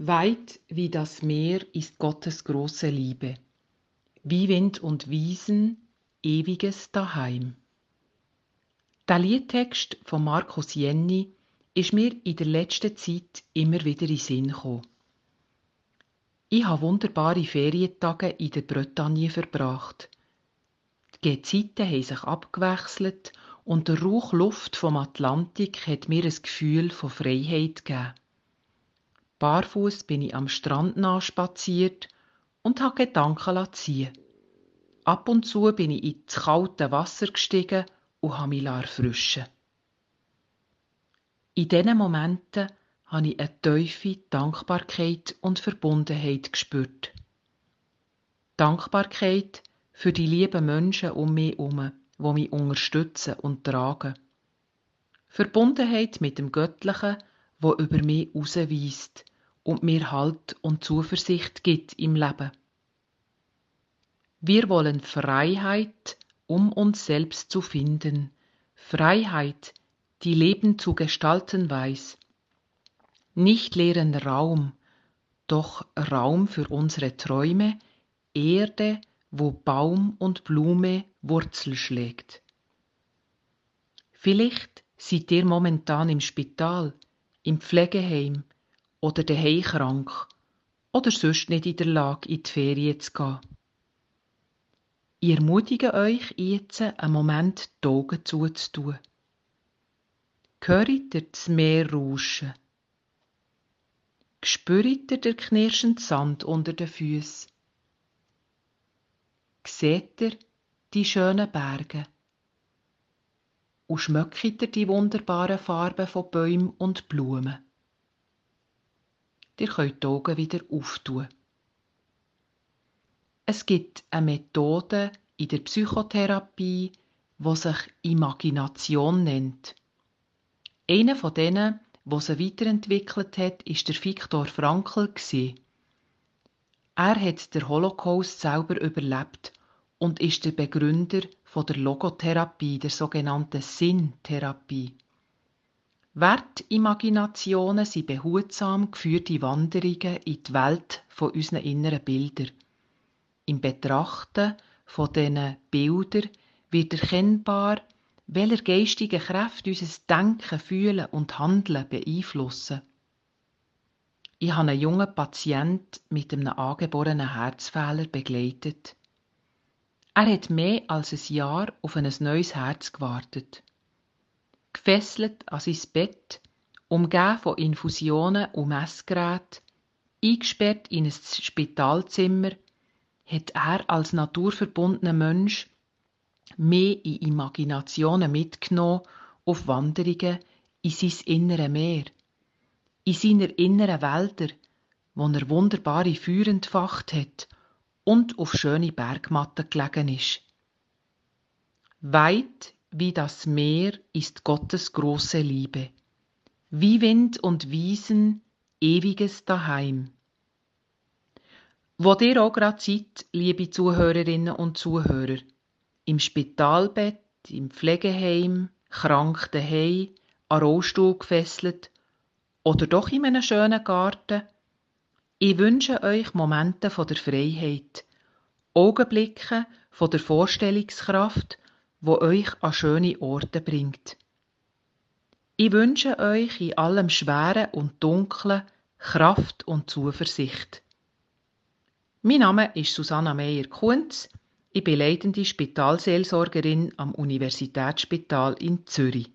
Weit wie das Meer ist Gottes große Liebe, wie Wind und Wiesen, ewiges Daheim. Der Liedtext von Markus Jenny ist mir in der letzten Zeit immer wieder in Sinn gekommen. Ich habe wunderbare Ferientage in der Bretagne verbracht. Die Gezeiten haben sich abgewechselt und der Rauch Luft vom Atlantik hat mir ein Gefühl von Freiheit gegeben. Barfuß bin ich am Strand nachspaziert und habe Gedanken ziehen. Ab und zu bin ich ins kalte Wasser gestiegen und habe mich erfrischen In diesen Momenten habe ich eine tiefe Dankbarkeit und Verbundenheit gespürt. Dankbarkeit für die lieben Menschen um mich herum, die mich unterstützen und tragen. Verbundenheit mit dem Göttlichen, wo über mich ausweist und mir Halt und Zuversicht gibt im Leben. Wir wollen Freiheit, um uns selbst zu finden, Freiheit, die Leben zu gestalten weiß. Nicht leeren Raum, doch Raum für unsere Träume, Erde, wo Baum und Blume Wurzel schlägt. Vielleicht seid ihr momentan im Spital, im Pflegeheim, oder daheim krank oder sonst nicht in der Lage, in die Ferien zu gehen. Ich ermutige euch jetzt, einen Moment die Augen zuzutun. Hört ihr das Meer rauschen? Spürt ihr den knirschenden Sand unter den Füßen? Seht ihr die schönen Berge? Und schmeckt ihr die wunderbaren Farben von Bäumen und Blumen? Ihr könnt die Augen wieder auftun. Es gibt eine Methode in der Psychotherapie, die sich Imagination nennt. Einer von denen, der sie weiterentwickelt hat, ist der Viktor Frankl. Er hat den Holocaust selber überlebt und ist der Begründer von der Logotherapie, der sogenannten Sinntherapie. Wertimaginationen sind behutsam geführte Wanderungen in die Welt von unseren inneren Bildern. Im Betrachten von diesen Bildern wird erkennbar, welcher geistige Kräfte unser Denken, Fühlen und Handeln beeinflussen. Ich habe einen jungen Patient mit einem angeborenen Herzfehler begleitet. Er hat mehr als ein Jahr auf ein neues Herz gewartet. Gefesselt an sein Bett, umgeben von Infusionen und Messgeräten, eingesperrt in ein Spitalzimmer, hat er als naturverbundener Mensch mehr in Imaginationen mitgenommen auf Wanderungen in sein innere Meer, in seiner inneren Wälder, wo er wunderbare Feuer entfacht hat und auf schöne Bergmatten gelegen ist. Weit wie das Meer ist Gottes große Liebe, wie Wind und Wiesen ewiges Daheim. Wo dir auch gerade seid, liebe Zuhörerinnen und Zuhörer, im Spitalbett, im Pflegeheim, krank daheim, an Rollstuhl gefesselt oder doch in einem schönen Garten, ich wünsche euch Momente von der Freiheit, Augenblicke von der Vorstellungskraft wo euch an schöne Orte bringt. Ich wünsche euch in allem Schweren und Dunklen Kraft und Zuversicht. Mein Name ist Susanna Meyer-Kunz. Ich bin leitende Spitalseelsorgerin am Universitätsspital in Zürich.